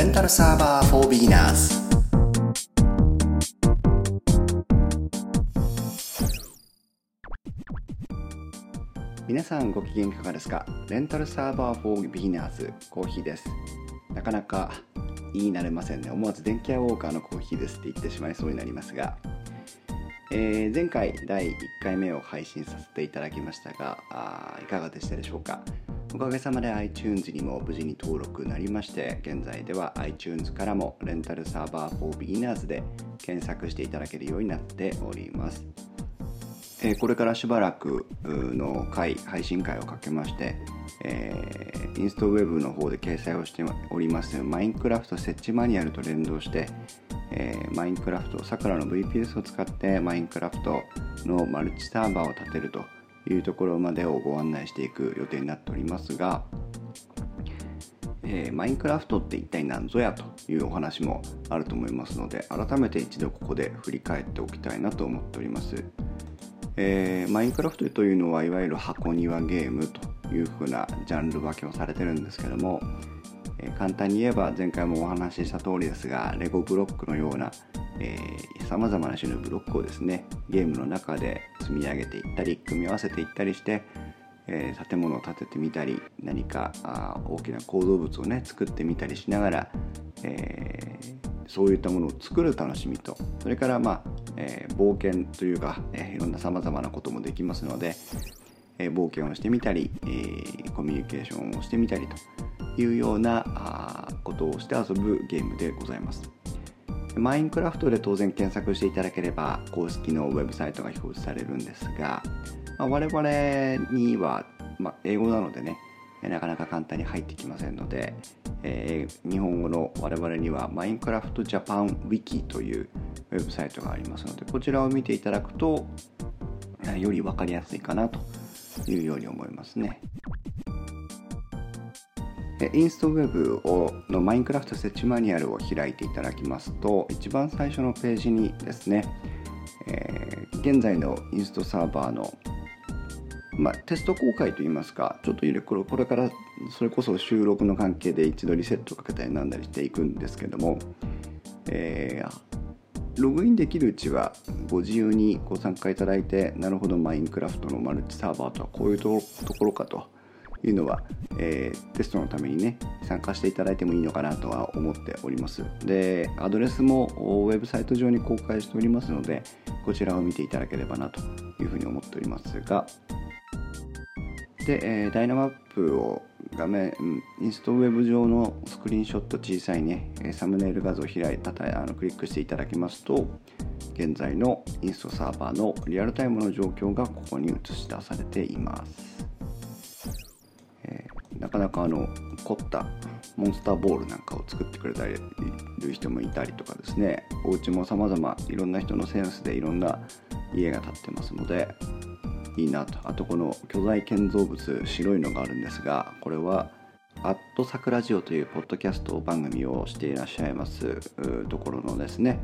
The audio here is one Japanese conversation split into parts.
レンタルサーバー for beginners 皆さんご機嫌いかがですか？レンタルサーバー for beginners コーヒーです。なかなか言い慣れませんね。思わず電気屋ウォーカーのコーヒーですって言ってしまいそうになりますが。えー、前回第1回目を配信させていただきましたがあいかがでしたでしょうか？おかげさまで iTunes にも無事に登録なりまして現在では iTunes からもレンタルサーバー for beginners で検索していただけるようになっております、えー、これからしばらくの回配信会をかけまして、えー、インストウェブの方で掲載をしておりますマインクラフト設置マニュアルと連動してえー、マインクラフトさくらの VPS を使ってマインクラフトのマルチサーバーを立てるというところまでをご案内していく予定になっておりますが、えー、マインクラフトって一体何ぞやというお話もあると思いますので改めて一度ここで振り返っておきたいなと思っております、えー、マインクラフトというのはいわゆる箱庭ゲームというふうなジャンル分けをされてるんですけどもえ簡単に言えば前回もお話しした通りですがレゴブロックのようなさまざまな種のブロックをですねゲームの中で積み上げていったり組み合わせていったりして、えー、建物を建ててみたり何かあ大きな構造物をね作ってみたりしながら、えー、そういったものを作る楽しみとそれからまあ、えー、冒険というか、えいろんなさまざまなこともできますので、え冒険をしてみたり、えコミュニケーションをしてみたりというようなことをして遊ぶゲームでございます。マインクラフトで当然検索していただければ公式のウェブサイトが表示されるんですが、まあ、我々には、まあ、英語なのでねなかなか簡単に入ってきませんので、えー、日本語の我々にはマインクラフトジャパンウィキというウェブサイトがありますのでこちらを見ていただくとより分かりやすいかなというように思いますね。インストウェブをのマインクラフト設置マニュアルを開いていただきますと一番最初のページにですね、えー、現在のインストサーバーの、まあ、テスト公開といいますかちょっとこれからそれこそ収録の関係で一度リセットかけたりなんだりしていくんですけども、えー、ログインできるうちはご自由にご参加いただいてなるほどマインクラフトのマルチサーバーとはこういうところかと。いうのは、えー、テストのためにね参加していただいてもいいのかなとは思っております。でアドレスもウェブサイト上に公開しておりますのでこちらを見ていただければなというふうに思っておりますが。で、えー、ダイナマップを画面インストウェブ上のスクリーンショット小さいねサムネイル画像を開いたあのクリックしていただきますと現在のインストサーバーのリアルタイムの状況がここに映し出されています。なかなかあの凝ったモンスターボールなんかを作ってくれたりる人もいたりとかですね。お家も様々いろんな人のセンスでいろんな家が建ってますのでいいなと。あとこの巨大建造物白いのがあるんですがこれはアットサクラジオというポッドキャスト番組をしていらっしゃいますところのですね、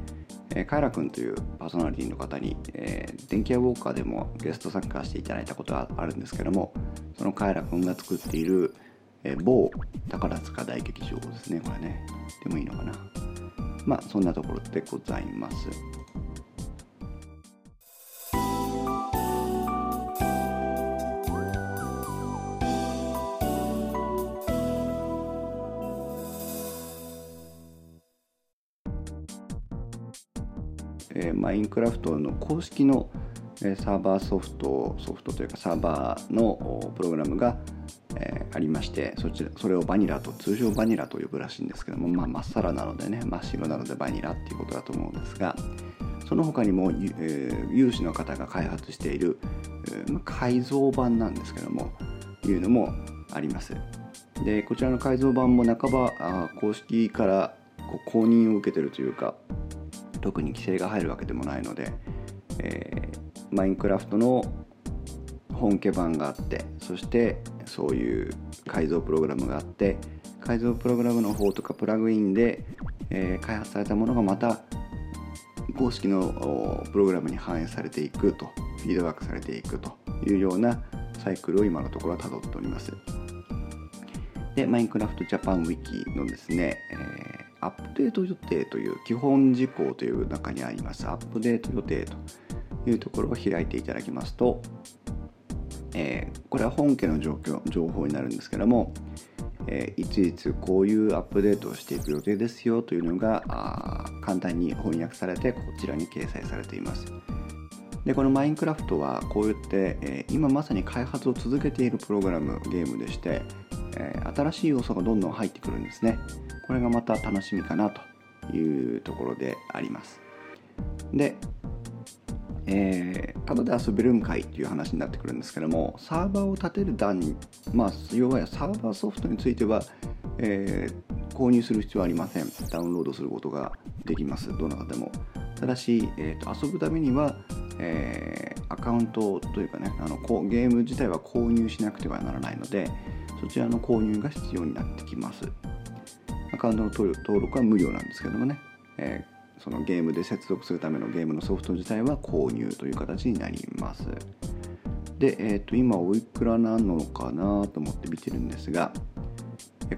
カイラ君というパーソナリティの方に、えー、電気屋ウォーカーでもゲスト参加していただいたことがあるんですけどもそのカイラ君が作っているえー、某宝塚大劇場ですねこれね。でもいいのかな。まあそんなところでございます。えー、マインクラフトの公式のサーバーソフトソフトというかサーバーのプログラムがえー、ありましてそちらそれをバニラと通常バニラと呼ぶらしいんですけども、まあ、真っさらなのでね真っ白なのでバニラっていうことだと思うんですがその他にも、えー、有志の方が開発している、えー、改造版なんですけどもいうのもあります。でこちらの改造版も半ばあ公式からこう公認を受けてるというか特に規制が入るわけでもないので、えー、マインクラフトの本家版があってそしてそういう改造プログラムがあって改造プログラムの方とかプラグインで、えー、開発されたものがまた公式のプログラムに反映されていくとフィードバックされていくというようなサイクルを今のところは辿っております。でマインクラフトジャパンウィキのですね、えアップデート予定という基本事項という中にあります。アップデート予定と。いうところを開いていただきますと、えー、これは本家の状況情報になるんですけども、えー、いついつこういうアップデートをしていく予定ですよというのが簡単に翻訳されてこちらに掲載されています。でこのマインクラフトはこういって、えー、今まさに開発を続けているプログラムゲームでして、えー、新しい要素がどんどん入ってくるんですね。これがまた楽しみかなというところであります。でえー、ただで遊べるんかいっていう話になってくるんですけどもサーバーを立てる段にまあ要はサーバーソフトについては、えー、購入する必要はありません。ダウンロードすることができます。どなたでも。ただし、えーと、遊ぶためには、えー、アカウントというかねあのゲーム自体は購入しなくてはならないのでそちらの購入が必要になってきます。アカウントの登録は無料なんですけどもね、えーそのゲームで接続するためのゲームのソフト自体は購入という形になります。で、えー、と今おいくらなのかなと思って見てるんですが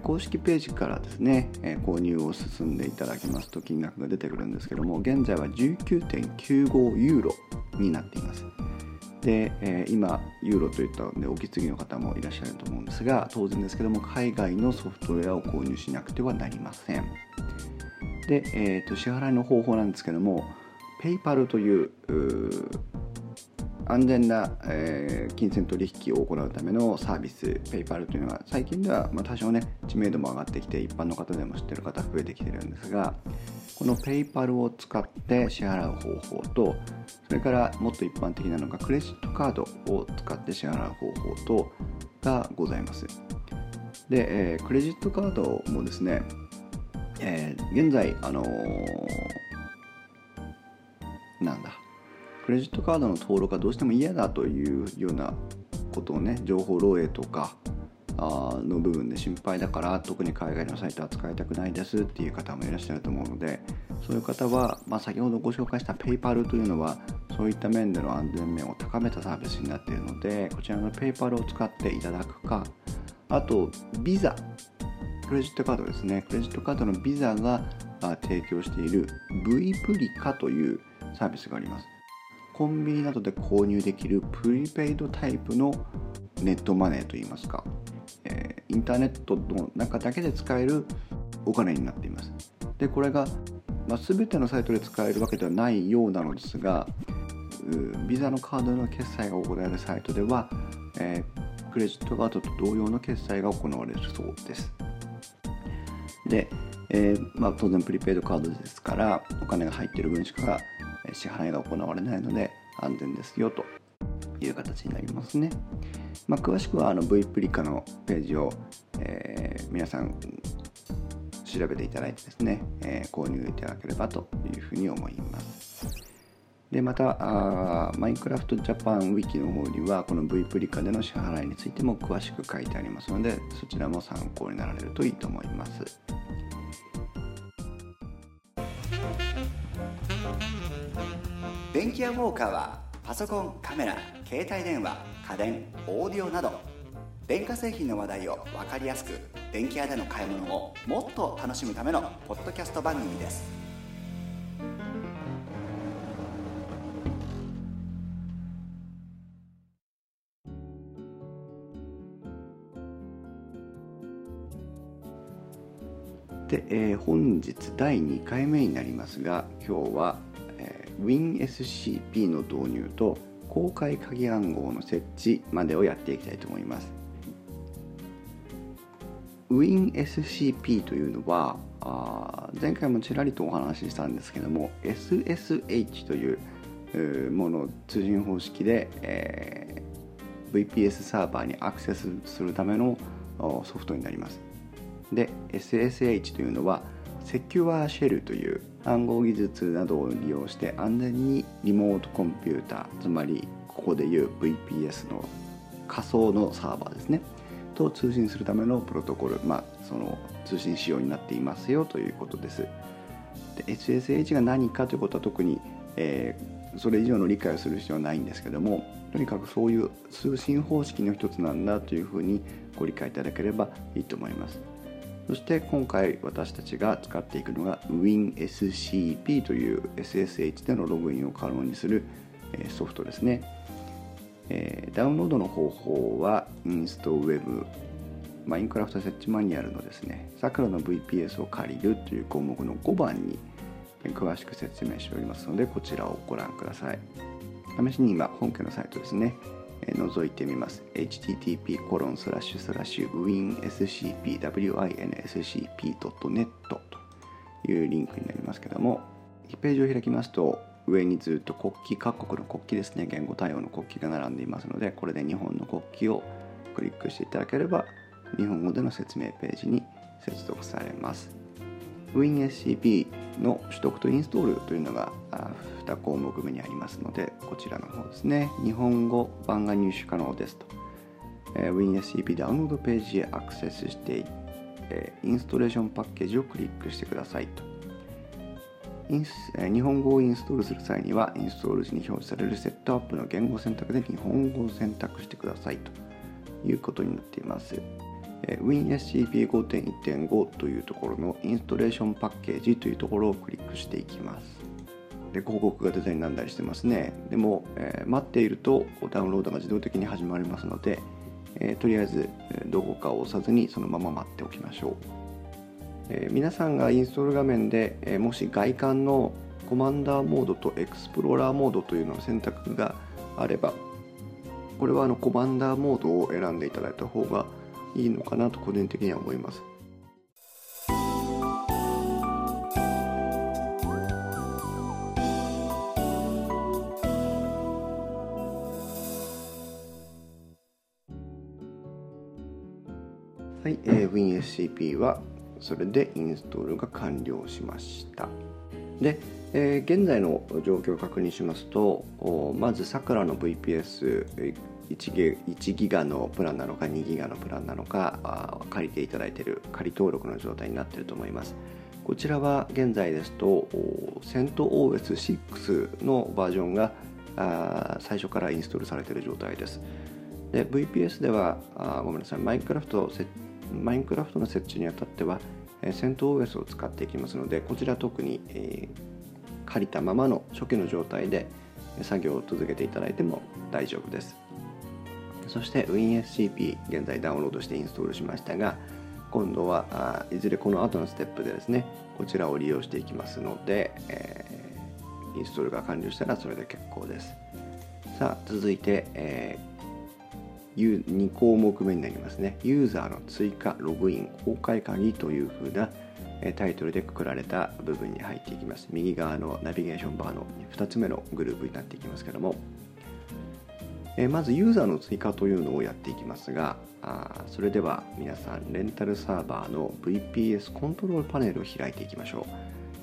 公式ページからですね購入を進んでいただきますと金額が出てくるんですけども現在は19.95ユーロになっています。で、今ユーロといったんでお気継ぎの方もいらっしゃると思うんですが当然ですけども海外のソフトウェアを購入しなくてはなりません。で、えー、と支払いの方法なんですけども PayPal という安全な、えー、金銭取引を行うためのサービス PayPal というのは最近では、まあ、多少ね知名度も上がってきて一般の方でも知ってる方増えてきてるんですがこの PayPal を使って支払う方法とそれからもっと一般的なのがクレジットカードを使って支払う方法とがございます。で、えー、クレジットカードもですねえー、現在、あのー、なんだ、クレジットカードの登録がどうしても嫌だというようなことをね、情報漏洩とかの部分で心配だから、特に海外のサイトは使いたくないですっていう方もいらっしゃると思うので、そういう方は、まあ、先ほどご紹介した PayPal というのは、そういった面での安全面を高めたサービスになっているので、こちらの PayPal を使っていただくか、あと、ビザクレジットカードですね。クレジットカードのビザが提供している V プリカというサービスがあります。コンビニなどで購入できるプリペイドタイプのネットマネーといいますか、えー、インターネットの中だけで使えるお金になっています。でこれが、まあ、全てのサイトで使えるわけではないようなのですがビザのカードの決済が行われるサイトでは、えー、クレジットカードと同様の決済が行われるそうです。で、えー、まあ、当然プリペイドカードですからお金が入っている分しか支払いが行われないので安全ですよという形になりますね、まあ、詳しくはあの V プリカのページを、えー、皆さん調べていただいてですね、えー、購入いただければというふうに思います。でまたあマインクラフトジャパンウィキの方にはこの V プリカでの支払いについても詳しく書いてありますのでそちらも参考になられるといいと思います。電気屋ウォーカーはパソコンカメラ携帯電話家電オーディオなど電化製品の話題を分かりやすく電気屋での買い物をもっと楽しむためのポッドキャスト番組です。で、えー、本日第2回目になりますが今日は、えー、WinSCP の導入と公開鍵暗号の設置までをやっていきたいと思います。WinSCP というのはあ前回もちらりとお話ししたんですけども SSH というもの通信方式で、えー、VPS サーバーにアクセスするためのソフトになります。で SSH というのはセキュアシェルという暗号技術などを利用して安全にリモートコンピューターつまりここでいう VPS の仮想のサーバーですね。と通信するためのプロトコル、まあ、その通信仕様になっていますよということです。で SSH が何かということは特に、えー、それ以上の理解をする必要はないんですけどもとにかくそういう通信方式の一つなんだというふうにご理解いただければいいと思います。そして今回私たちが使っていくのが WinSCP という SSH でのログインを可能にするソフトですね。ダウンロードの方法はインストウェブマインクラフト設置マニュアルのですね、さくらの VPS を借りるという項目の5番に詳しく説明しておりますので、こちらをご覧ください。試しに今、本家のサイトですね、覗いてみます。http コロンスラッシュスラッシュ winscp.winscp.net というリンクになりますけども、1ページを開きますと、上にずっと国旗、各国の国旗ですね、言語対応の国旗が並んでいますので、これで日本の国旗をクリックしていただければ、日本語での説明ページに接続されます。WinSCP の取得とインストールというのが2項目目にありますのでこちらの方ですね。日本語版が入手可能ですと、え、WinSCP ダウンロードページへアクセスしていって、インストレーションパッケージをクリックしてくださいと。インス、え、日本語をインストールする際にはインストール時に表示されるセットアップの言語選択で日本語を選択してくださいということになっています。WinSCP5.1.5 というところのインストレーションパッケージというところをクリックしていきます。で広告がデザインなんだりしてますね。でも、えー、待っているとダウンロードが自動的に始まりますので、えー、とりあえずどこかを押さずにそのまま待っておきましょう。えー、皆さんがインストール画面で、えもし外観のコマンダーモードとエクスプローラーモードというのを選択があればこれはあのコマンダーモードを選んでいただいた方がいいのかなと個人的には思います。はい、えー、WinSCP はそれでインストールが完了しました。で、えー、現在の状況を確認しますと、まずさくらの VPS 1ギ ,1 ギガのプランなのか2ギガのプランなのか借りていただいている仮登録の状態になっていると思います。こちらは現在ですと CentOS6 のバージョンが最初からインストールされている状態です。で VPS ではあごめんなさいマインクラフトマインクラフトの設置にあたっては CentOS を使っていきますのでこちら特に、えー、借りたままの初期の状態で作業を続けていただいても大丈夫です。そして WinSCP 現在ダウンロードしてインストールしましたが今度はいずれこの後のステップでですねこちらを利用していきますので、えー、インストールが完了したらそれで結構です。さあ続いて、えー、2項目目になりますね。ユーザーの追加ログイン公開鍵というふうなタイトルでくくられた部分に入っていきます。右側のナビゲーションバーの2つ目のグループになっていきますけどもえまずユーザーの追加というのをやっていきますがあそれでは皆さんレンタルサーバーの VPS コントロールパネルを開いていきましょう、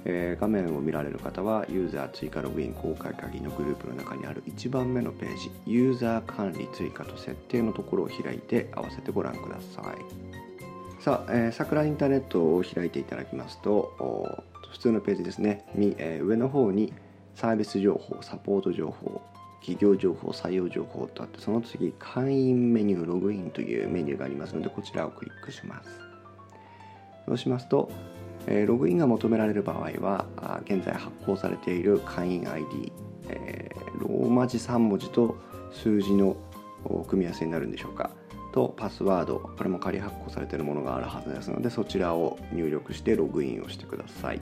え、画面を見られる方はユーザー追加ログイン公開鍵のグループの中にある1番目のページユーザー管理追加と設定のところを開いて合わせてご覧ください。さあ、えー、桜インターネットを開いていただきますと普通のページですね、え、上の方にサービス情報サポート情報企業情報、採用情報とあって、その次、会員メニュー、ログインというメニューがありますので、こちらをクリックします。そうしますと、えログインが求められる場合は、現在発行されている会員 ID、えローマ字3文字と数字の組み合わせになるんでしょうか。とパスワード、これも仮発行されているものがあるはずですので、そちらを入力してログインをしてください。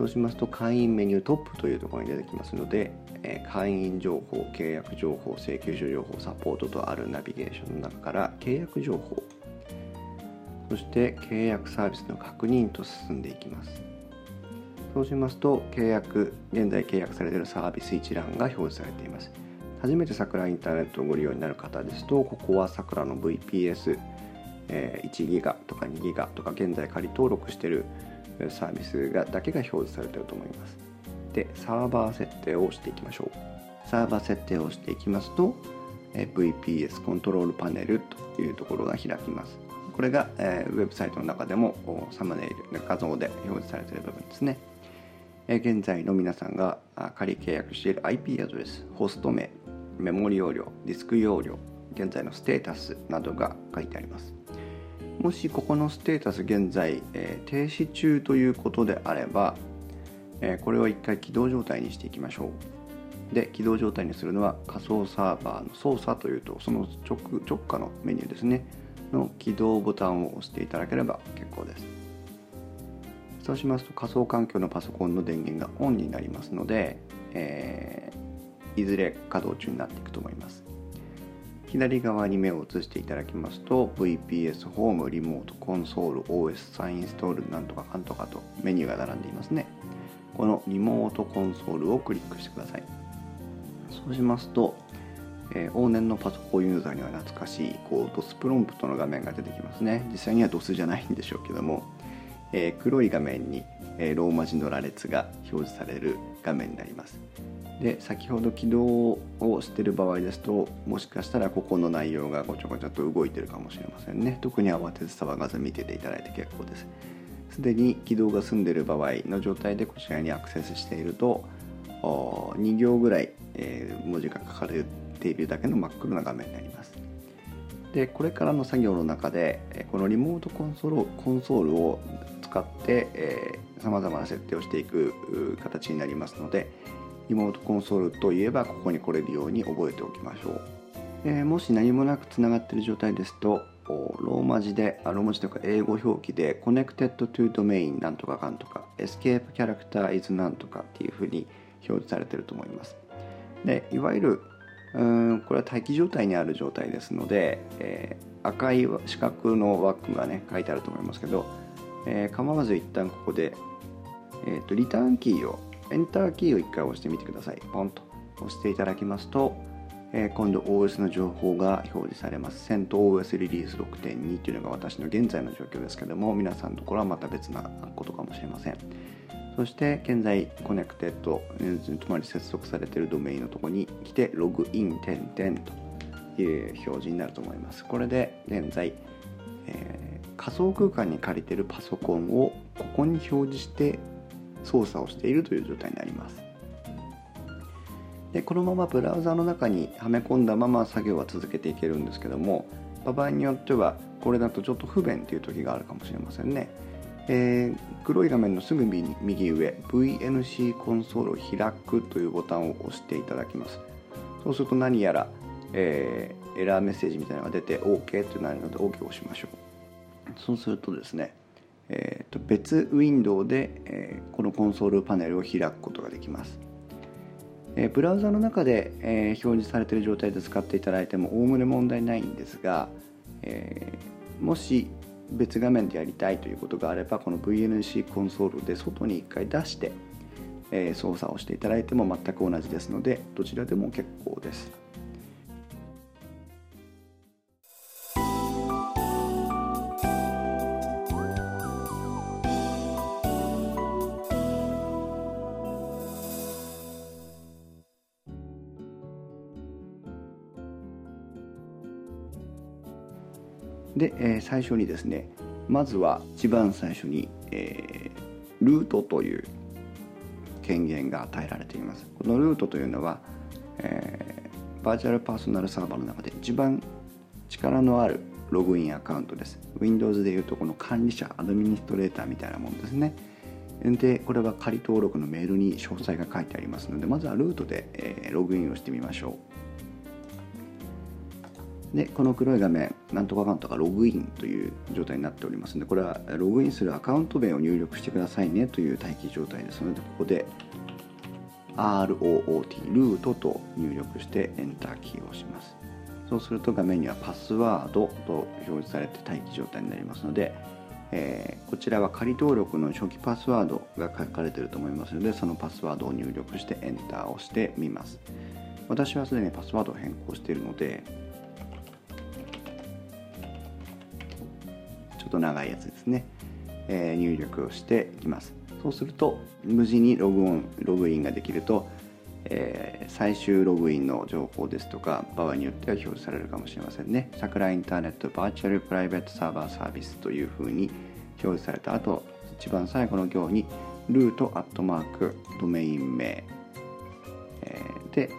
そうしますと会員メニュートップというところに出てきますので、え会員情報、契約情報、請求書情報、サポートとあるナビゲーションの中から契約情報、そして契約サービスの確認と進んでいきます。そうしますと、契約、現在契約されているサービス一覧が表示されています。初めて桜インターネットをご利用になる方ですと、ここは桜の VPS、え1ギガとか2ギガとか現在仮登録しているサービスがだけが表示されていると思います。でサーバー設定をしていきましょう。サーバー設定をしていきますと VPS コントロールパネルというところが開きます。これが、えウェブサイトの中でもサムネイル画像で表示されている部分ですね、え現在の皆さんが仮契約している IP アドレスホスト名メモリ容量ディスク容量現在のステータスなどが書いてあります。もしここのステータス現在、えー、停止中ということであれば、えー、これを一回起動状態にしていきましょう。で起動状態にするのは仮想サーバーの操作というとその直直下のメニューですねの起動ボタンを押していただければ結構です。そうしますと仮想環境のパソコンの電源がオンになりますので、えー、いずれ稼働中になっていくと思います。左側に目を移していただきますと VPS ホームリモートコンソール OS サインインストールなんとかかんとかとメニューが並んでいますね。このリモートコンソールをクリックしてください。そうしますと、えー、往年のパソコンユーザーには懐かしいこう DOS プロンプトの画面が出てきますね。実際には DOS じゃないんでしょうけども、えー、黒い画面に、え、ローマ字の羅列が表示される画面になります。で先ほど起動をしてる場合ですともしかしたらここの内容がごちゃごちゃと動いてるかもしれませんね。特に慌てず騒がず見てていただいて結構です。すでに起動が済んでる場合の状態でこちらにアクセスしていると2行ぐらい、え、文字が書かれているだけの真っ黒な画面になります。でこれからの作業の中でこのリモートコンソールコンソールを使ってさまざまな設定をしていく形になりますのでリモートコンソールといえばここに来れるように覚えておきましょう、えー、もし何もなくつながっている状態ですとローマ字であローマ字というか英語表記で Connected to Domain なんとかかんとか Escape Character is なんとかっていうふうに表示されていると思います。でいわゆるうんこれは待機状態にある状態ですので、えー、赤い四角の枠がね書いてあると思いますけど、えー、構わず一旦ここで、えーとリターンキーをエンターキーを1回押してみてください。ポンと押していただきますと、えー、今度 OS の情報が表示されます。 CentOS リリース6.2というのが私の現在の状況ですけども、皆さんのところはまた別なことかもしれません。そして現在 connected、つまり接続されているドメインのところに来てログイン点々という表示になると思います。これで現在、えー、仮想空間に借りてるパソコンをここに表示して操作をしているという状態になります。でこのままブラウザの中にはめ込んだまま作業は続けていけるんですけども場合によってはこれだとちょっと不便という時があるかもしれませんね、えー、黒い画面のすぐ右上 VNC コンソールを開くというボタンを押していただきます。そうすると何やら、えー、エラーメッセージみたいなのが出て OK となるので OK を押しましょう。そうするとですねえー、と別ウィンドウで、え、このコンソールパネルを開くことができます、え、ブラウザの中で、え、表示されている状態で使っていただいてもおおむね問題ないんですが、えー、もし別画面でやりたいということがあればこの VNC コンソールで外に1回出して、え操作をしていただいても全く同じですのでどちらでも結構です。で、えー、最初にですねまずは一番最初に、えー、ルートという権限が与えられています。このルートというのは、えー、バーチャルパーソナルサーバーの中で一番力のあるログインアカウントです。Windows でいうとこの管理者アドミニストレーターみたいなもんですね。でこれは仮登録のメールに詳細が書いてありますのでまずはルートで、えー、ログインをしてみましょう。でこの黒い画面なんとかかんとかログインという状態になっておりますのでこれはログインするアカウント名を入力してくださいねという待機状態ですのでここで ROOT ルートと入力してエンターキーを押します。そうすると画面にはパスワードと表示されて待機状態になりますので、えー、こちらは仮登録の初期パスワードが書かれていると思いますのでそのパスワードを入力してエンターを押してみます。私はすでにパスワードを変更しているのでと長いやつですね、えー、入力をしていきます。そうすると無事にログオンログインができると、えー、最終ログインの情報ですとか場合によっては表示されるかもしれませんね。桜インターネットバーチャルプライベートサーバーサービスというふうに表示された後一番最後の行にルートアットマークドメイン名、えー、で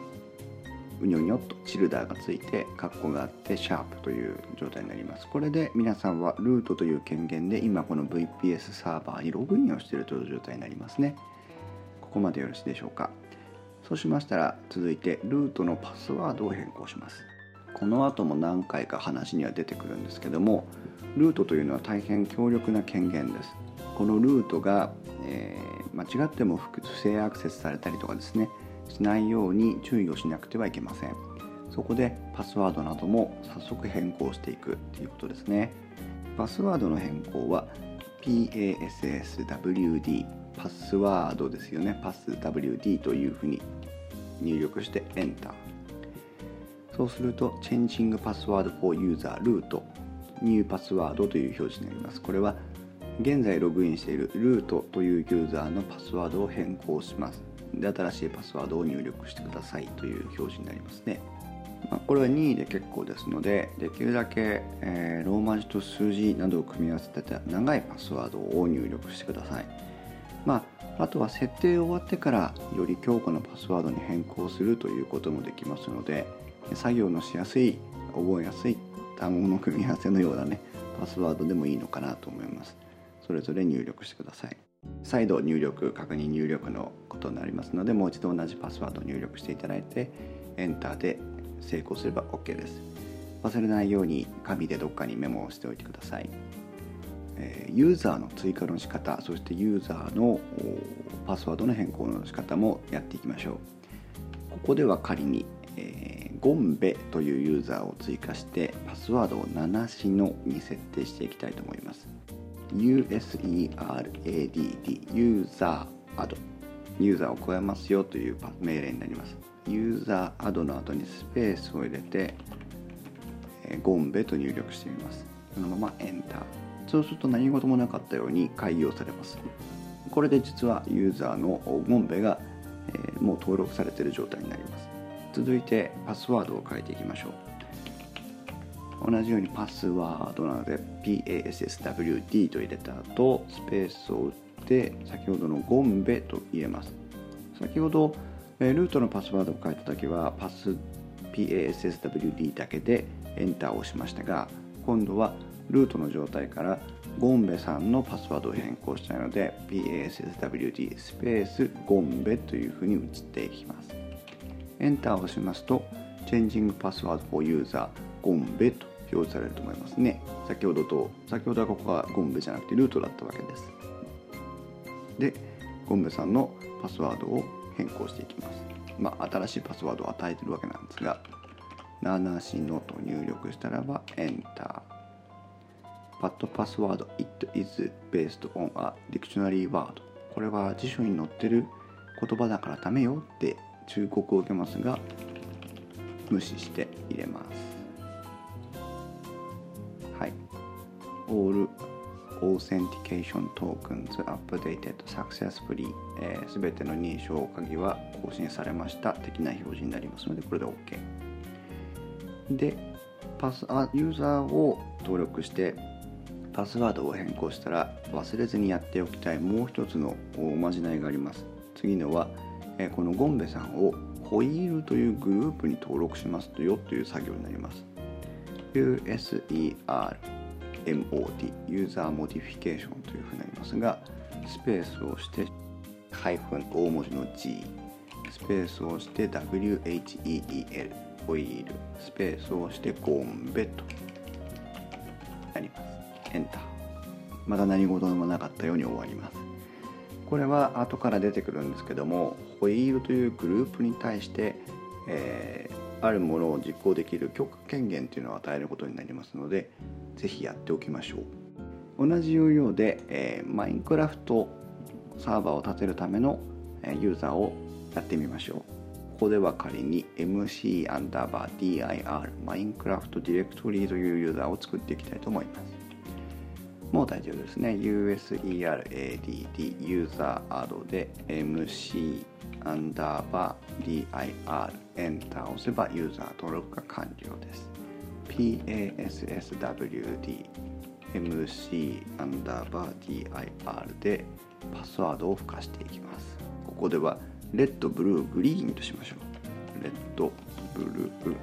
うにょにょっとチルダーがついてカッコがあってシャープという状態になります。これで皆さんはルートという権限で今この VPS サーバーにログインをしているという状態になりますね。ここまでよろしいでしょうか。そうしましたら続いてルートのパスワードを変更します。この後も何回か話には出てくるんですけどもルートというのは大変強力な権限です。このルートが、えー、間違っても不正アクセスされたりとかですねしないように注意をしなくてはいけません。そこでパスワードなども早速変更していくということですね。パスワードの変更は PASSWD パスワードですよね。パス WD というふうに入力してエンターそうすると Changing Password for User Root New Password という表示になります。これは現在ログインしているルートというユーザーのパスワードを変更します。で新しいパスワードを入力してくださいという表示になりますね、まあ、これは任意で結構ですのでできるだけ、えー、ローマ字と数字などを組み合わせた長いパスワードを入力してください。まあ、あとは設定終わってからより強固なパスワードに変更するということもできますので作業のしやすい覚えやすい単語の組み合わせのようなねパスワードでもいいのかなと思います。それぞれ入力してください。再度入力確認入力のことになりますのでもう一度同じパスワードを入力していただいてエンターで成功すれば OK です。忘れないように紙でどっかにメモをしておいてください。ユーザーの追加の仕方そしてユーザーのパスワードの変更の仕方もやっていきましょう。ここでは仮に、えー、ゴンベというユーザーを追加してパスワードを7しのに設定していきたいと思います。USERADD ユーザーアドユーザーを超えますよという命令になります。ユーザーアドの後にスペースを入れて、ゴンベと入力してみます。そのままエンターそうすると何事もなかったように開業されます。これで実はユーザーのゴンベが、もう登録されている状態になります。続いてパスワードを変えていきましょう。同じようにパスワードなので PASSWD と入れた後スペースを打って先ほどのゴンベと入れます。先ほどルートのパスワードを変えた時はパス PASSWD だけでエンターを押しましたが今度はルートの状態からゴンベさんのパスワードを変更したいので PASSWD スペースゴンベというふうに移っていきます。エンターを押しますと Changing Password for User ゴンベと表示されると思いますね。先ほどと先ほどはここがゴンベじゃなくてルートだったわけです。でゴンベさんのパスワードを変更していきます。まあ新しいパスワードを与えてるわけなんですが7しのと入力したらばエンター。but password it is based on a dictionary word これは辞書に載ってる言葉だからダメよって忠告を受けますが無視して入れます。All Authentication Tokens Updated Successfully すべ、えー、ての認証鍵は更新されました。的な表示になりますのでこれで OK でパスあユーザーを登録してパスワードを変更したら忘れずにやっておきたいもう一つのおまじないがあります。次のはこのゴンベさんをホイールというグループに登録しますとよという作業になります。USER MOD user modification というふうになりますがスペースをしてハイフン大文字の G スペースをして WHEEL ホイールスペースをしてゴンベとなります。エンターまだ何事もなかったように終わります。これは後から出てくるんですけども wheel というグループに対して、えー、あるものを実行できる許可権限というのを与えることになりますので是非やっておきましょう。同じ要領で、えー、マインクラフトサーバーを立てるためのえユーザーをやってみましょう。ここでは仮に MC アンダーバー DIR マインクラフトディレクトリというユーザーを作っていきたいと思います。もう大丈夫ですね。userADD ユーザーアドで MC アンダーバー DIR エンターを押せばユーザー登録が完了です。PASSWD MC アンダーバー DIR でパスワードを付加していきます。ここではレッド、ブルー、グリーンとしましょう。レッド、ブルー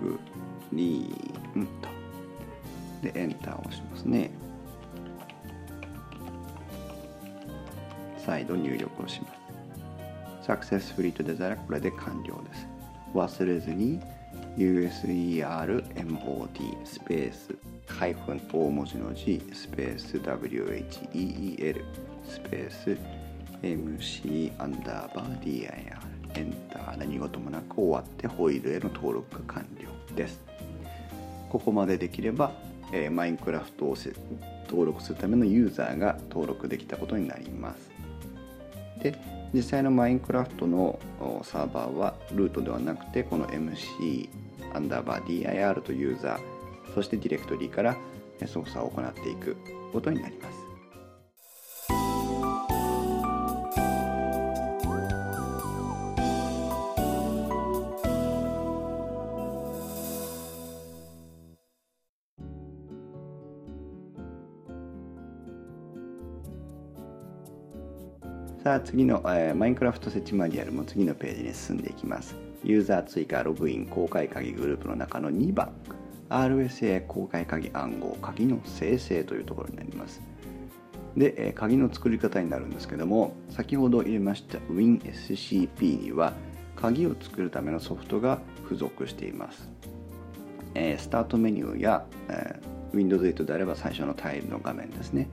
グリーンとでエンターを押しますね再度入力をしますサクセスフリーとデザインこれで完了です。忘れずに USERMOD スペースハイフン大文字の G スペース WHEEL スペース MC アンダーバー DIR エンター何事もなく終わってホイールへの登録が完了です。ここまでできれば、えー、マインクラフトを登録するためのユーザーが登録できたことになります。で実際のマインクラフトのサーバーはルートではなくてこの MC アンダーバー DIR とユーザーそしてディレクトリーから操作を行っていくことになります。さあ次の、えー、マインクラフト設置マニュアルも次のページに進んでいきます。ユーザー追加ログイン公開鍵グループの中の2番。RSA 公開鍵暗号鍵の生成というところになります。で、えー、鍵の作り方になるんですけども先ほど入れました WinSCP には鍵を作るためのソフトが付属しています、えー、スタートメニューや、えー、Windows 8であれば最初のタイルの画面ですね。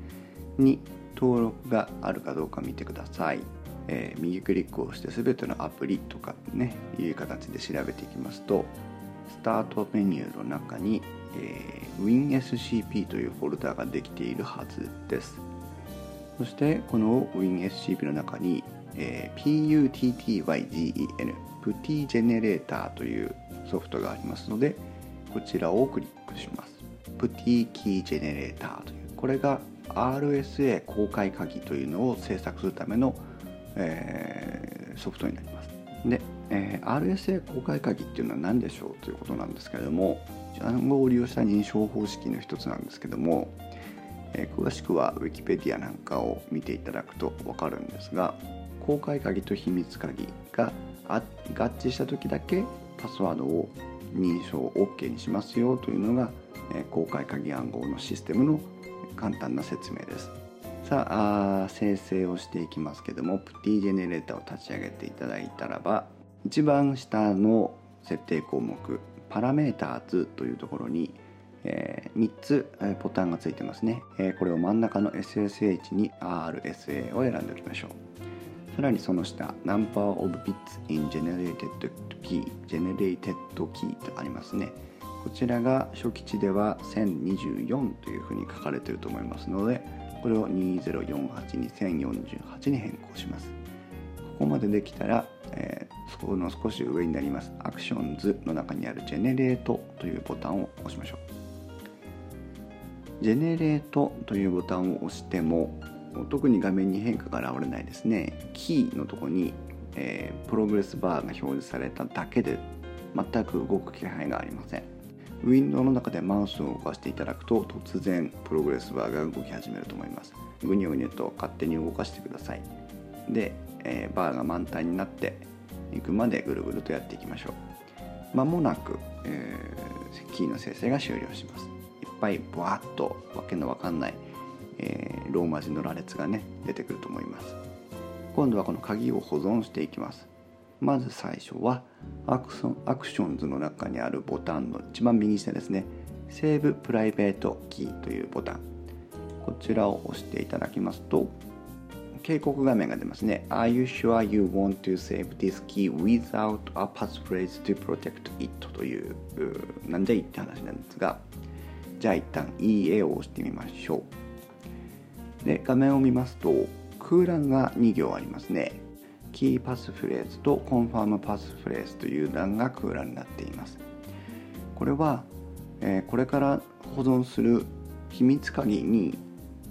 に登録があるかどうか見てください、えー、右クリックをして全てのアプリとかねいう形で調べていきますとスタートメニューの中に、えー、WinSCP というフォルダができているはずです。そしてこの WinSCP の中に、えー、PUTTYGEN プティジェネレーターというソフトがありますのでこちらをクリックします。プティキージェネレーターというこれが RSA 公開鍵というのを制作するための、えー、ソフトになります。で、えー、RSA 公開鍵っていうのは何でしょうということなんですけれども暗号を利用した認証方式の一つなんですけども、えー、詳しくは Wikipedia なんかを見ていただくと分かるんですが公開鍵と秘密鍵が合致した時だけパスワードを認証 OK にしますよというのが、えー、公開鍵暗号のシステムの簡単な説明です。さあ生成をしていきますけどもプティジェネレーターを立ち上げていただいたらば一番下の設定項目パラメーターズというところに、えー、3つ、えボタンがついてますね、えー、これを真ん中の SSH に RSA を選んでおきましょう。さらにその下 Number of bits in generated key generated key とありますね。こちらが初期値では1024というふうに書かれていると思いますのでこれを20482048に変更します。ここまでできたら、えー、そこの少し上になります。アクションズの中にあるジェネレートというボタンを押しましょう。ジェネレートというボタンを押しても特に画面に変化が現れないですね。キーのとこに、えー、プログレスバーが表示されただけで全く動く気配がありません。ウィンドウの中でマウスを動かしていただくと突然プログレスバーが動き始めると思います。グニョグニョと勝手に動かしてください。で、えー、バーが満タンになっていくまでぐるぐるとやっていきましょう。まもなく、えー、キーの生成が終了します。いっぱいブワーッとわけのわかんない、えー、ローマ字の羅列がね出てくると思います。今度はこの鍵を保存していきます。まず最初は action actions の中にあるボタンの一番右下ですね。 save private key というボタン。こちらを押していただきますと警告画面が出ますね。Are you sure you want to save this key without a passphrase to protect it? というなんじゃいって話なんですが。じゃあ一旦いい絵を押してみましょう。で画面を見ますと空欄が2行ありますね。キーパスフレーズとコンファームパスフレーズという欄が空欄になっています。これは、え、これから保存する秘密鍵に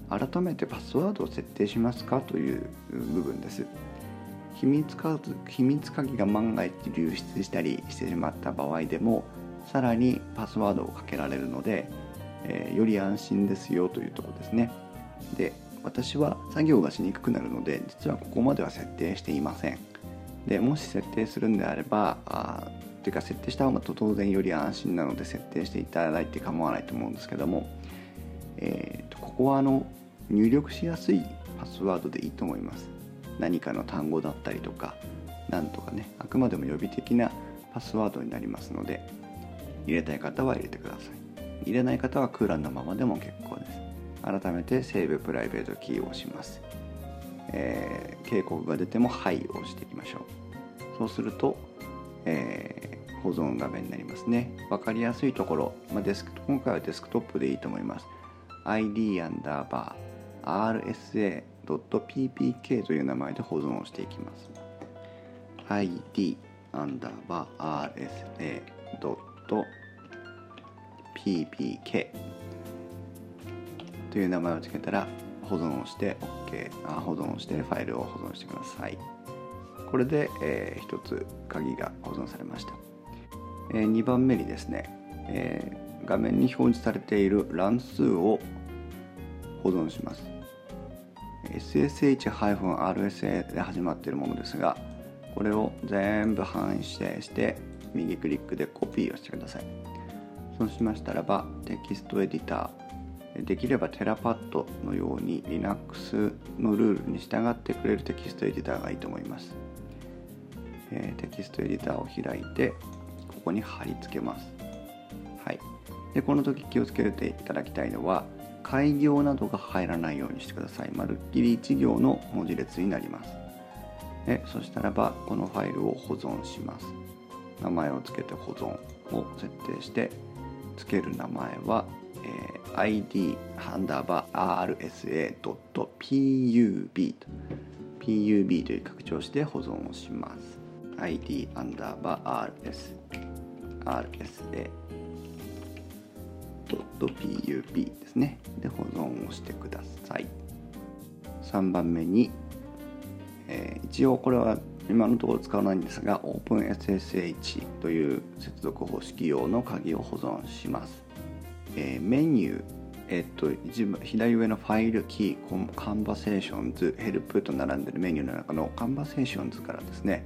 改めてパスワードを設定しますかという部分です。秘密鍵秘密鍵が万が一流出したりしてしまった場合でもさらにパスワードをかけられるので、えー、より安心ですよというところですね。で私は作業がしにくくなるので実はここまでは設定していません。でもし設定するんであればあていうか設定した方が当然より安心なので設定していただいて構わないと思うんですけども、えーと、ここはあの入力しやすいパスワードでいいと思います。何かの単語だったりとかなんとかねあくまでも予備的なパスワードになりますので入れたい方は入れてください。入れない方は空欄のままでも結構です。改めて save private key を押します、えー、警告が出ても「はい」を押していきましょう。そうすると、えー、保存画面になりますね。分かりやすいところ、まあ、デスク今回はデスクトップでいいと思います。Id アンダーバー rsa.ppk という名前で保存をしていきます。Id アンダーバー rsa.ppk という名前を付けたら保存をして OK あ保存してファイルを保存してください。これで、えー、1つ鍵が保存されました、えー、2番目にですね、えー、画面に表示されている乱数を保存します。SSH-RSA で始まっているものですがこれを全部反指定して右クリックでコピーをしてください。そうしましたらばテキストエディターできればテラパッドのように Linux のルールに従ってくれるテキストエディターがいいと思います、えー、テキストエディターを開いてここに貼り付けます。はい。でこの時気をつけていただきたいのは開業などが入らないようにしてください。まるっきり1行の文字列になります。でそしたらばこのファイルを保存します。名前を付けて保存を設定して付ける名前は、えー、id ハンダーバー rsa.pub と。pub という拡張して保存をします。Id アンダーバー rs rsa.pub ですね。で保存をしてください。3番目にえー、一応これは今のところ使わないんですが OpenSSH という接続方式用の鍵を保存します、えー、メニューえっと一番左上の file key conversations help と並んでるメニューの中の conversations からですね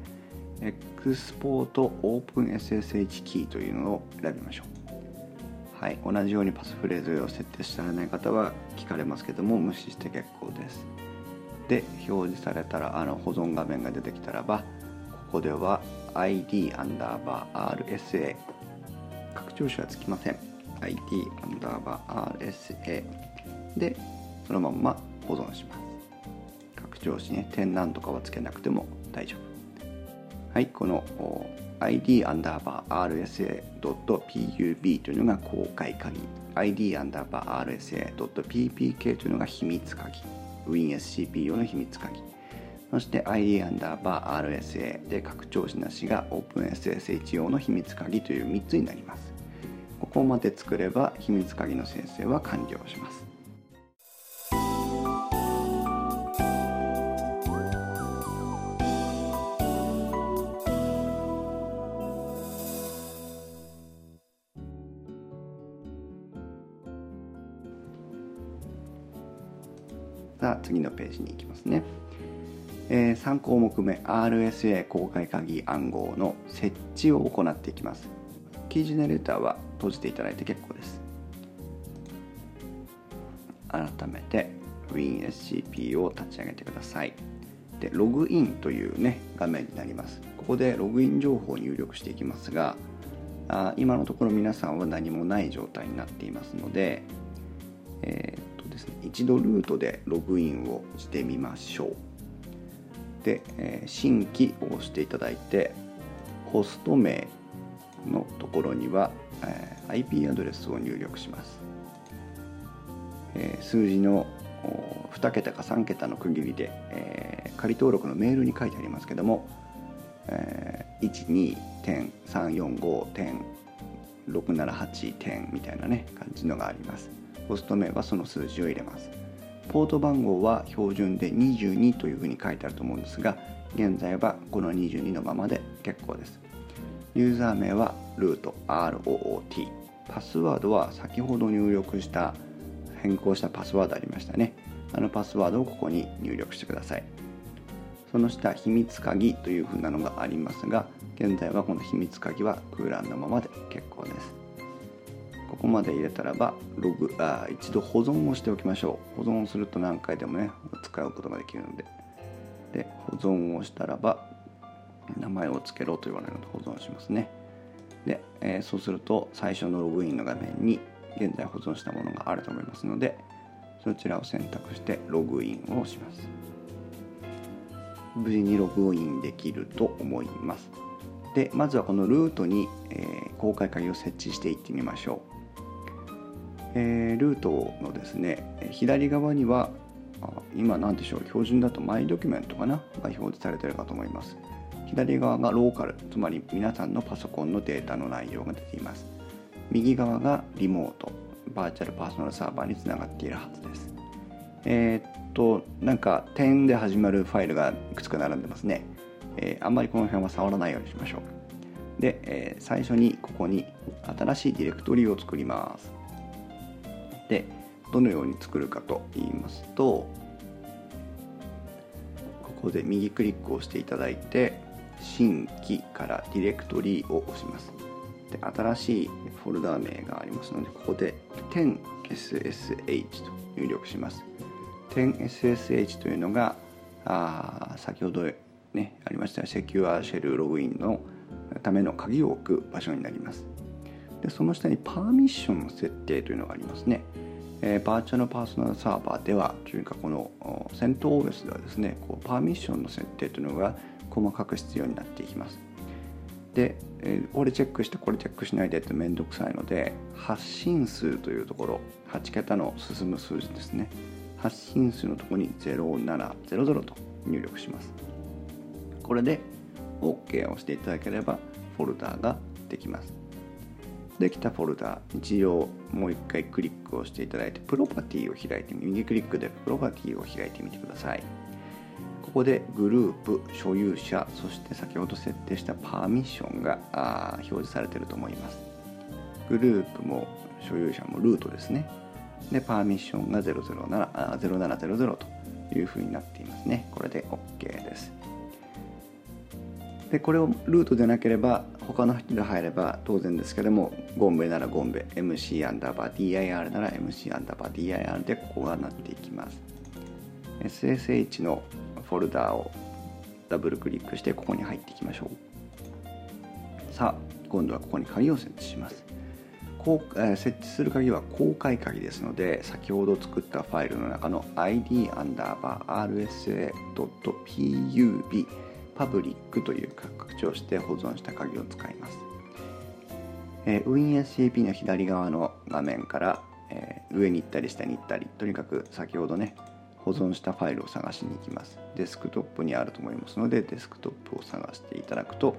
エクスポートオープン SSH キーというのを選びましょう。はい、同じようにパスフレーズを設定してらない方は聞かれますけども無視して結構です。で表示されたらあの保存画面が出てきたらばここでは ID アンダーバー RSA 拡張子はつきません。ID アンダーバー RSA でそのまま保存します。拡張子ね点なんとかはつけなくても大丈夫。はいこの ID アンダーバー RSA.pub というのが公開鍵。ID アンダーバー RSA.ppk というのが秘密鍵。WinSCP 用の秘密鍵。そして ID アンダーバー RSA で拡張子なしが OpenSSH 用の秘密鍵という3つになります。ここまで作れば秘密鍵の生成は完了します。さあ次のページに行きますね、えー、3項目目 RSA 公開鍵暗号の設置を行っていきます。キージェネレーターは閉じていただいて結構です。改めて WinSCP を立ち上げてください。でログインというね画面になります。ここでログイン情報を入力していきますがあ今のところ皆さんは何もない状態になっていますので、えーですね一度ルートでログインをしてみましょう。で、えー、新規を押していただいてホスト名のところには、えー、IP アドレスを入力します、えー、数字の2桁か3桁の区切りで、えー、仮登録のメールに書いてありますけども、えー、12.345.678点みたいなね感じのがあります。ホスト名はその数字を入れます。ポート番号は標準で22というふうに書いてあると思うんですが現在はこの22のままで結構です。ユーザー名はルート ROOT パスワードは先ほど入力した変更したパスワードありましたね。あのパスワードをここに入力してください。その下秘密鍵というふうなのがありますが現在はこの秘密鍵は空欄のままで結構です。ここまで入れたらばログあ一度保存をしておきましょう。保存をすると何回でもね使うことができるので。で保存をしたらば名前を付けろと言われるので保存しますね。で、えー、そうすると最初のログインの画面に現在保存したものがあると思いますのでそちらを選択してログインをします。無事にログインできると思います。でまずはこのルートに、えー、公開鍵を設置していってみましょう、えー、ルートのですね左側には今何でしょう標準だとマイドキュメントかなが表示されてるかと思います。左側がローカルつまり皆さんのパソコンのデータの内容が出ています。右側がリモートバーチャルパーソナルサーバーにつながっているはずです。えー、っとなんか点で始まるファイルがいくつか並んでますね、えー、あんまりこの辺は触らないようにしましょう。で、えー、最初にここに新しいディレクトリを作ります。でどのように作るかと言いますとここで右クリックをしていただいて新規からディレクトリを押しますで新しいフォルダ名がありますのでここで 10ssh と入力します。10ssh というのがあ先ほどねありましたセキュアシェルログインのための鍵を置く場所になります。でその下にパーミッションの設定というのがありますね、えー、バーチャルパーソナルサーバーではというかこのセント OS ではですねこうパーミッションの設定というのが細かく必要になっていきます。で、えー、これチェックしてこれチェックしないでってめんどくさいので発信数というところ8桁の進む数字ですね。発信数のところに0700と入力します。これで OK を押していただければフォルダができます。できたフォルダ一応もう一回クリックをしていただいてプロパティを開いて右クリックでプロパティを開いてみてください。ここでグループ所有者そして先ほど設定したパーミッションが表示されていると思います。グループも所有者もルートですね。でパーミッションが007あ0700というふうになっていますね。これで OK です。でこれをルートでなければ他の人が入れば当然ですけどもゴンベならゴンベ MC アンダーバー DIR なら MC アンダーバー DIR でここがなっていきます。SSH のフォルダをダブルクリックしてここに入っていきましょう。さあ今度はここに鍵を設置します。こう、えー、設置する鍵は公開鍵ですので先ほど作ったファイルの中の id アンダーバー rsa.pub パブリックという拡張して保存した鍵を使います、え、WinSCP の左側の画面から、え、上に行ったり下に行ったりとにかく先ほどね保存したファイルを探しに行きます。デスクトップにあると思いますのでデスクトップを探していただくと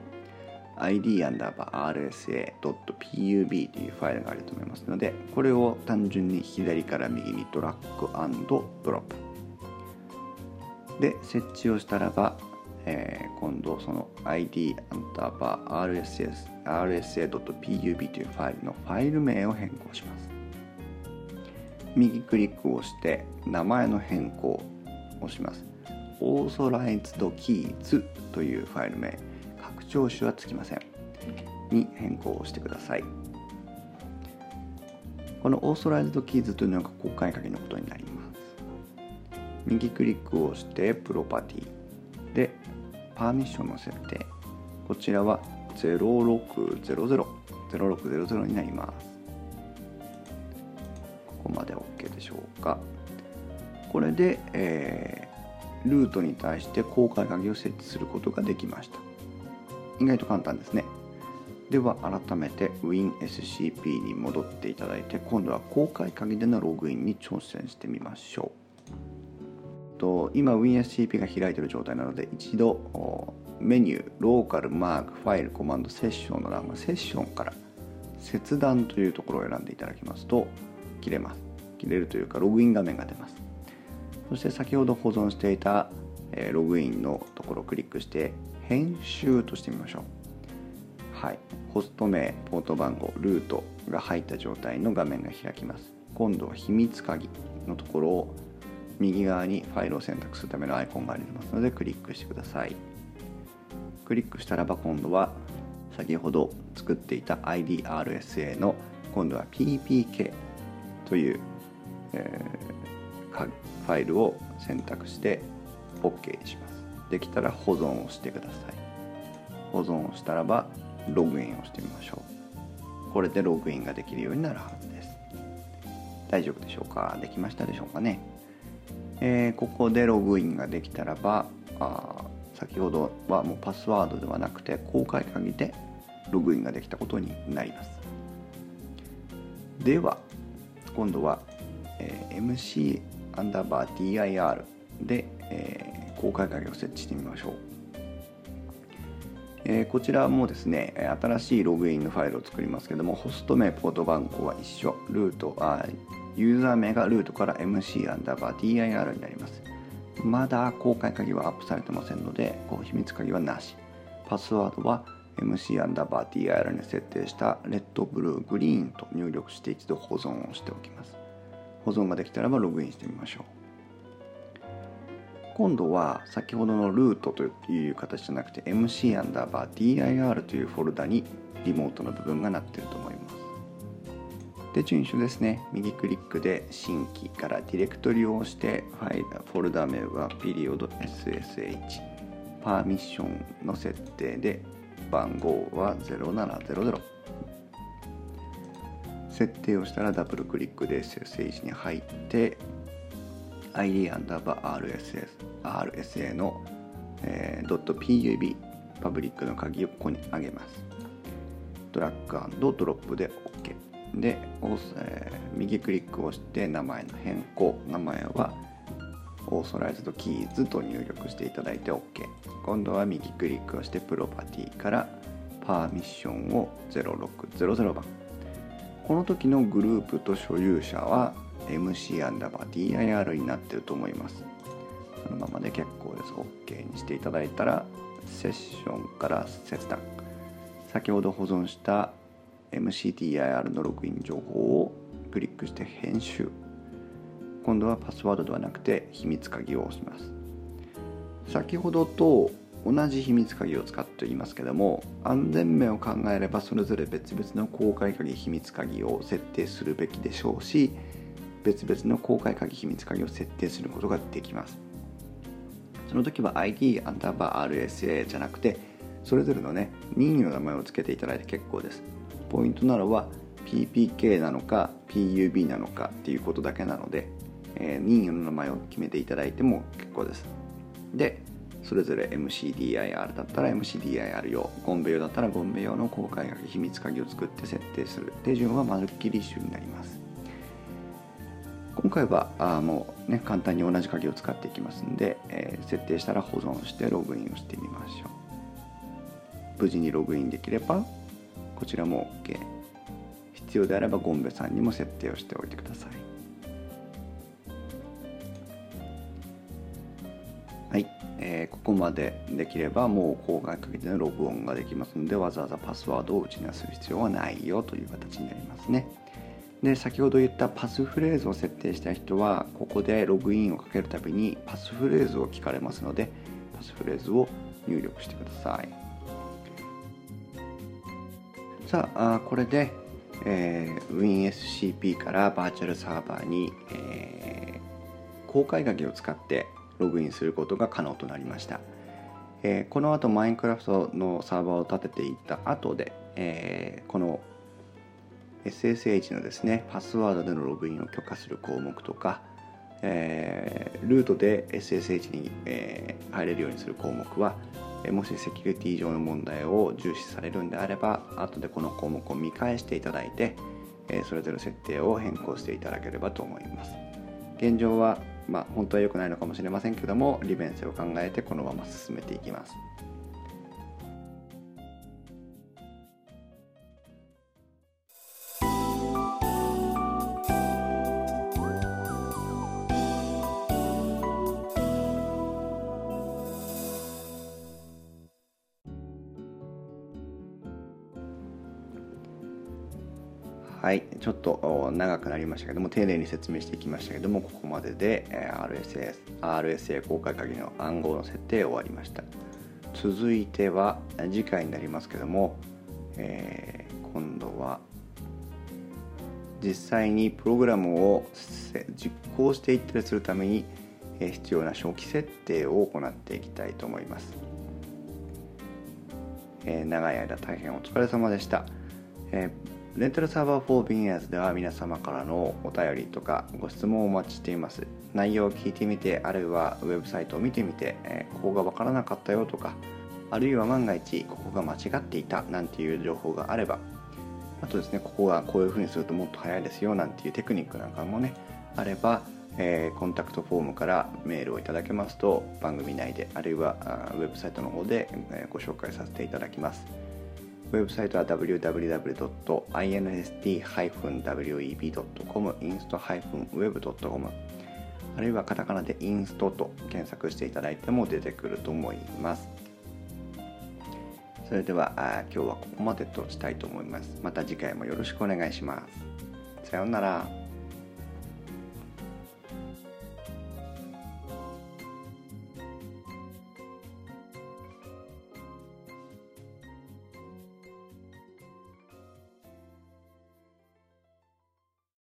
id_rsa.pub というファイルがあると思いますのでこれを単純に左から右にドラッグドロップ。で設置をしたらば、えー、今度その id アンダーバー rsa.pub というファイルのファイル名を変更します。右クリックをして名前の変更をします。authorized keys というファイル名、拡張子はつきません。に変更をしてください。この authorized keys というのが公開鍵のことになります。右クリックをしてプロパティでパーミッションの設定。こちらは0600 0600になります。ここまで OK でしょうか。これで、えー、ルートに対して公開鍵を設置することができました。意外と簡単ですね。では改めて WinSCP に戻っていただいて今度は公開鍵でのログインに挑戦してみましょう。と今 WinSCP が開いている状態なので一度メニューローカルマークファイルコマンドセッションの欄がセッションから切断というところを選んでいただきますと切れます。切れるというかログイン画面が出ます。そして先ほど保存していた、ログインのところをクリックして編集としてみましょう。はい。ホスト名ポート番号ルートが入った状態の画面が開きます。今度は秘密鍵のところを右側にファイルを選択するためのアイコンがありますのでクリックしてください。クリックしたらば今度は先ほど作っていた IDRSA の今度は PPK という、えー、ファイルを選択して OK にします。できたら保存をしてください。保存をしたらばログインをしてみましょう。これでログインができるようになるはずです。大丈夫でしょうか？できましたでしょうかね、えー、ここでログインができたらばあ先ほどはもうパスワードではなくて公開鍵でログインができたことになります。では今度は、えー、MC アンダーバー DIR で、えー、公開鍵を設置してみましょう、えー、こちらもですね新しいログインのファイルを作りますけどもホスト名ポート番号は一緒。ルートあユーザー名がルートから MC アンダーバー DIR になります。まだ公開鍵はアップされてませんのでこう秘密鍵はなし。パスワードは MC アンダーバー TIR に設定したレッドブルーグリーンと入力して一度保存をしておきます。保存ができたらばログインしてみましょう。今度は先ほどのルートという形じゃなくて MC アンダーバー DIR というフォルダにリモートの部分がなっていると思います。で順序ですね。右クリックで新規からディレクトリを押してファイルフォルダ名はピリオド SSH パーミッションの設定で番号は0700設定をしたらダブルクリックで SSH に入って ID アンダーバー RSS RSA の、えー、.pub パブリックの鍵をここに上げます。ドラッグドロップで OK で、えー、右クリックをして名前の変更。名前はオーソライズドキーズと入力していただいて OK 今度は右クリックをしてプロパティからパーミッションを0600番。この時のグループと所有者は MC アンダーバー DIR になっていると思います。そのままで結構です。OK にしていただいたらセッションから切断。先ほど保存した MCDIR のログイン情報をクリックして編集。今度はパスワードではなくて秘密鍵を押します。先ほどと同じ秘密鍵を使っていますけども安全面を考えればそれぞれ別々の公開鍵秘密鍵を設定するべきでしょうし別々の公開鍵秘密鍵を設定することができます。その時は ID アンダーバー RSA じゃなくてそれぞれのね任意の名前を付けていただいて結構です。ポイントなのは PPK なのか PUB なのかっていうことだけなのでえー、任意の名前を決めていただいても結構です。でそれぞれ MCDIR だったら MCDIR 用ゴンベ用だったらゴンベ用の公開鍵秘密鍵を作って設定する。手順はまるっきり一緒になります。今回はあもうね簡単に同じ鍵を使っていきますんで、えー、設定したら保存してログインをしてみましょう。無事にログインできればこちらも OK 必要であればゴンベさんにも設定をしておいてください。えー、ここまでできればもう公開かけてのログオンができますのでわざわざパスワードを打ち出す必要はないよという形になりますね。で先ほど言ったパスフレーズを設定した人はここでログインをかけるたびにパスフレーズを聞かれますのでパスフレーズを入力してください。さあこれで、えー、WinSCP からバーチャルサーバーに、えー、公開鍵を使ってログインすることが可能となりました、えー、この後マインクラフトのサーバーを立てていった後で、えー、この SSH のですねパスワードでのログインを許可する項目とか、えー、ルートで SSH に、え、入れるようにする項目はもしセキュリティ上の問題を重視されるんであれば後でこの項目を見返していただいてそれぞれ設定を変更していただければと思います。現状はまあ本当は良くないのかもしれませんけども利便性を考えてこのまま進めていきます。はいちょっと長くなりましたけども丁寧に説明していきましたけどもここまでで RSA, RSA 公開鍵の暗号の設定終わりました。続いては次回になりますけども、えー、今度は実際にプログラムを実行していったりするために必要な初期設定を行っていきたいと思います、えー、長い間大変お疲れ様でした、えー、レンタルサーバー4 b ギ n では皆様からのお便りとかご質問をお待ちしています。内容を聞いてみてあるいはウェブサイトを見てみて、え、ここがわからなかったよとかあるいは万が一ここが間違っていたなんていう情報があればあとですねここがこういうふうにするともっと早いですよなんていうテクニックなんかもねあれば、えー、コンタクトフォームからメールをいただけますと番組内であるいはウェブサイトの方で、え、ご紹介させていただきます。ウェブサイトは www.inst-web.com inst-web.com あるいはカタカナでインストと検索していただいても出てくると思いますそれでは今日はここまでとしたいと思います。また次回もよろしくお願いします。さようなら。